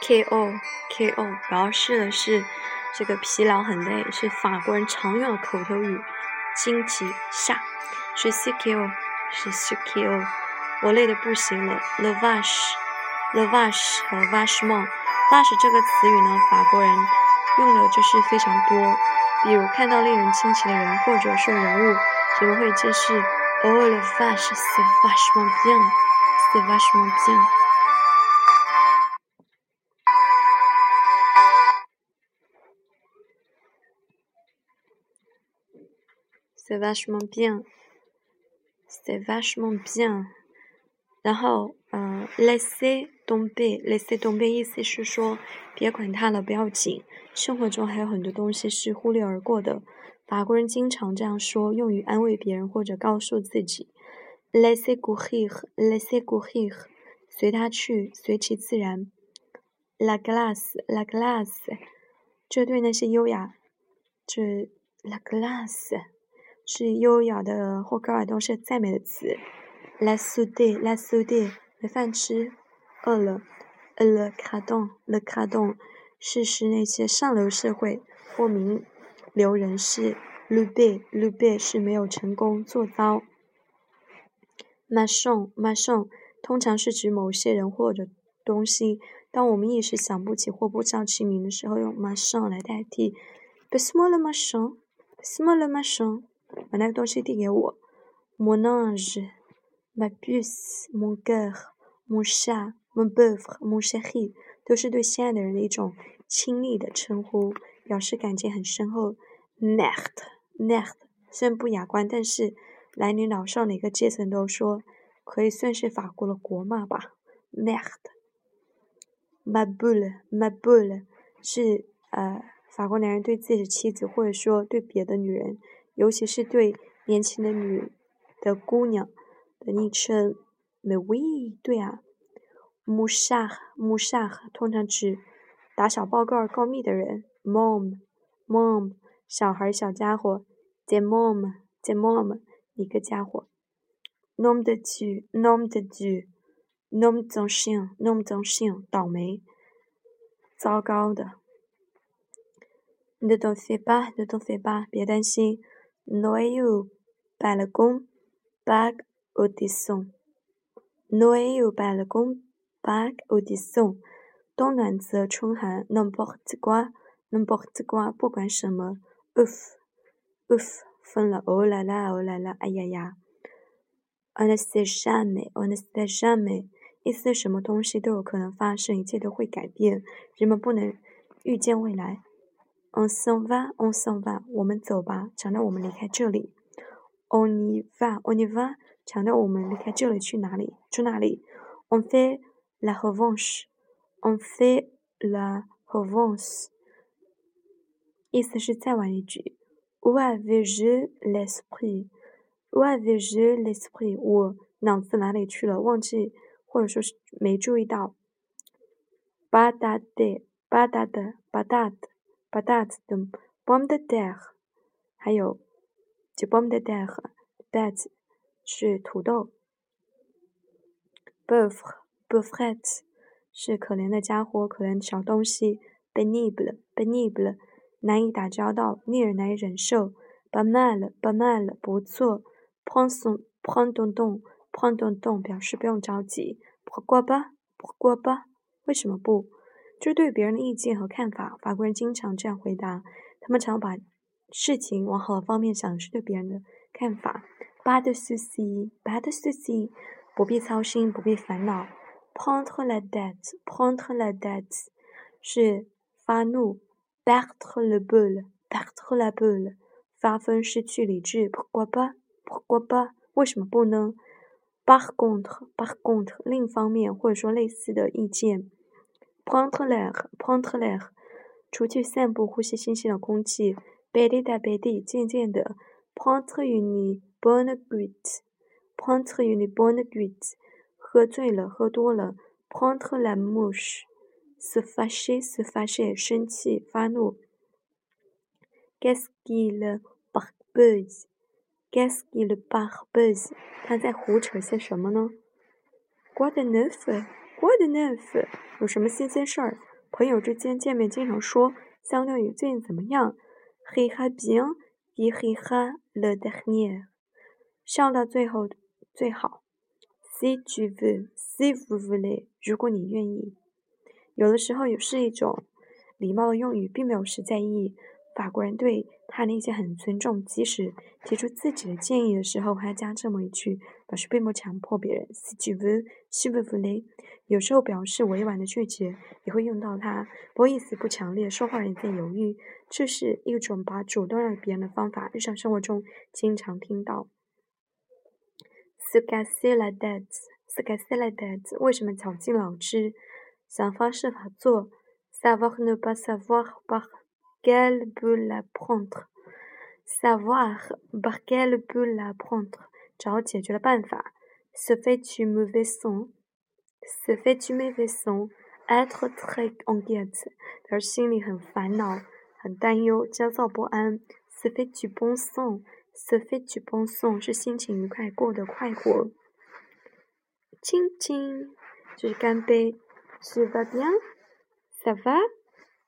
ko，ko 表示的是这个疲劳很累，是法国人常用的口头语。星期下是 c k o 是 c k o 我累得不行了。le vache，le vache 和 vachement，vache 这个词语呢，法国人用的就是非常多。比如看到令人惊奇的人，或者说人物，人们会解释：Oh le vache，c'est vachement bien，c'est vachement bien。C'est vachement bien, c'est vachement bien。然后，呃，laisser tomber，laisser tomber 意思是说，别管它了，不要紧。生活中还有很多东西是忽略而过的。法国人经常这样说，用于安慰别人或者告诉自己。laisser courir，laisser courir，随它去，随其自然。la glace，la glace，这对那些优雅，这 la glace。是优雅的或高雅都是赞美的词。La soude，la soude，没饭吃，饿了。Le cardon，le c a d o n 是那些上流社会或名流人士。Le b，le b 是没有成功，做糟。Machon，machon，通常是指某些人或者东西。当我们一时想不起或不知道其名的时候，用 machon 来代替。b e s m o l e machin，passe-moi le machin。把那个东西递给我。Mon ange, ma puce, mon cœur, mon chat, mon beurre, mon chéri，都是对心爱的人的一种亲昵的称呼，表示感情很深厚。Merde, merde，虽然不雅观，但是男女老少哪个阶层都说，可以算是法国的国骂吧。Merde, ma boule, ma boule，是呃法国男人对自己的妻子或者说对别的女人。尤其是对年轻的女的姑娘的昵称，Mais oui，对啊，musha musha 通常指打小报告告密的人，Mom，Mom 小孩小家伙，The mom，The mom 一个家伙，Nom de die nom de die nom d'un chien，Nom d'un chien 倒霉，糟糕的，Ne t'en fais pas，Ne t'en fais pas，别担心。Noël balcon bague au dessin. Noël balcon bague au dessin. 冬暖则春寒，n'importe quoi，n'importe quoi，不管什么，ouf，ouf，疯了，oh là là，oh là là，哎呀呀，on ne sait jamais，on ne sait jamais，意思什么东西都有可能发生，一切都会改变，人们不能预见未来。On s'en va, on s'en va，我们走吧，强调我们离开这里。On y va, on y va，强调我们离开这里去哪里？去哪里？On fait la revanche, on fait la revanche，意思是再玩一局。Où avais-je l'esprit? Où avais-je l'esprit? 我脑子哪里去了？忘记或者说是没注意到。Badade, badade, badade。巴达子的 bomb de terre，还有就 bomde terre，bad 是土豆，pauvre pauvret 是可怜的家伙，可怜的小东西，pénible pénible 难以打交道，令人难以忍受，pas mal pas mal 不错，prends son prends ton temps prends ton 表示不用着急，pourquoi pas pourquoi pas 为什么不？就是对别人的意见和看法，法国人经常这样回答。他们常把事情往好的方面想，是对别人的看法。Pas de souci，pas de souci，不必操心，不必烦恼。Prendre la tête，prendre la tête，是发怒。Perdre le boule，perdre la boule，发疯，失去理智。Pourquoi pas？Pourquoi pas？为什么不呢？Par contre，par contre，另一方面，或者说类似的意见。Prendre l'air，prendre l'air，出去散步，呼吸新鲜的空气。Petit à petit，渐渐的。Prendre une bonne goutte，prendre une bonne goutte，喝醉了，喝多了。Prendre la mouche，se fâcher，se fâcher，生气，发怒。Qu'est-ce qu'il barbouille？Qu'est-ce qu'il barbouille？他在胡扯些什么呢？Quoi de neuf？What the neuf？有什么新鲜事儿？朋友之间见面经常说相当于最近怎么样？Rira bien，rira le dernier。笑到最后最好。Si tu veux，si vous voulez，如果你愿意。有的时候也是一种礼貌的用语，并没有实在意义。法国人对他那些很尊重，即使提出自己的建议的时候，还加这么一句，表示并不强迫别人。Si v u s i v u 有时候表示委婉的拒绝也会用到它，不过意思不强烈，说话人在犹豫。这是一种把主动让别人的方法，日常生活中经常听到。Se casser la tête，se casser la tête，为什么绞尽脑汁？想方设法做，savoir ne pas savoir par quel bout la prendre，savoir par quel bout la prendre，找解决的办法，se fait tu mauvais son，se fait tu mauvais son，être très inquiète，而心里很烦恼、很担忧、焦躁不安，se fait tu bon son，se fait tu bon son 是心情愉快、过得快活。亲亲，就是干杯。Tu vas bien? Ça va?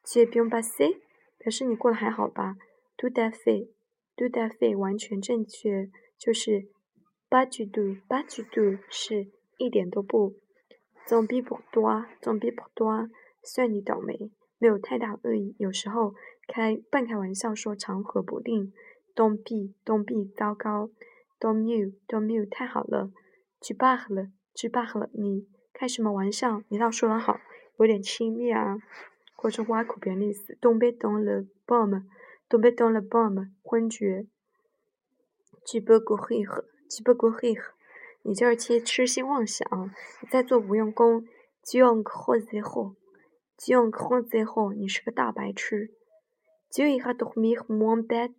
Tu es bien passé? 表示你过得还好吧？Do that thing，do that thing 完全正确，就是，but you do，but you do 是，一点都不，装逼不多，装逼不多，算你倒霉，没有太大恶意，有时候开半开玩笑说长河不定，don't be，don't be 糟糕，don't you，don't you 太好了，去罢了，去罢了你，开什么玩笑？你倒说得好，有点亲密啊。或者挖苦别人的意思。Tomber dans le bombe，tomber dans le bomb，昏厥。Tu peux courir，tu peux courir，你这儿痴痴心妄想，你在做无用功。Tu es un gros zéro，tu es un gros zéro，你是个大白痴。Tu iras dormir moins bête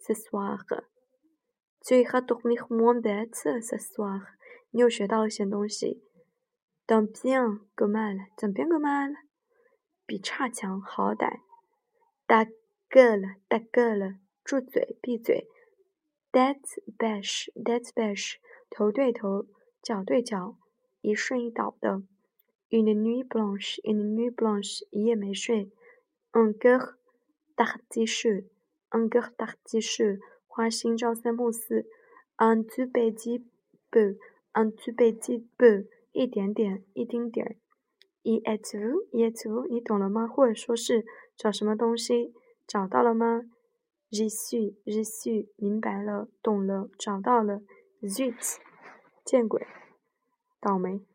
ce soir，tu iras dormir moins bête ce soir，你又学到了些东西。Tant bien que mal，tant bien que mal，比差强好歹。Ta gueule，ta gueule，住嘴，闭嘴。Tête bêche，tête bêche，头对头，脚对脚，一顺一倒的。Une nuit blanche，une nuit blanche，一夜没睡。Un cœur d'artichaut，un cœur d'artichaut，花心朝三暮四。Un tout petit peu，un tout petit peu。一点点，一丁点儿。E at you，e at you，你懂了吗？或者说是找什么东西，找到了吗？je suis，je suis，明白了，懂了，找到了。zut，见鬼，倒霉。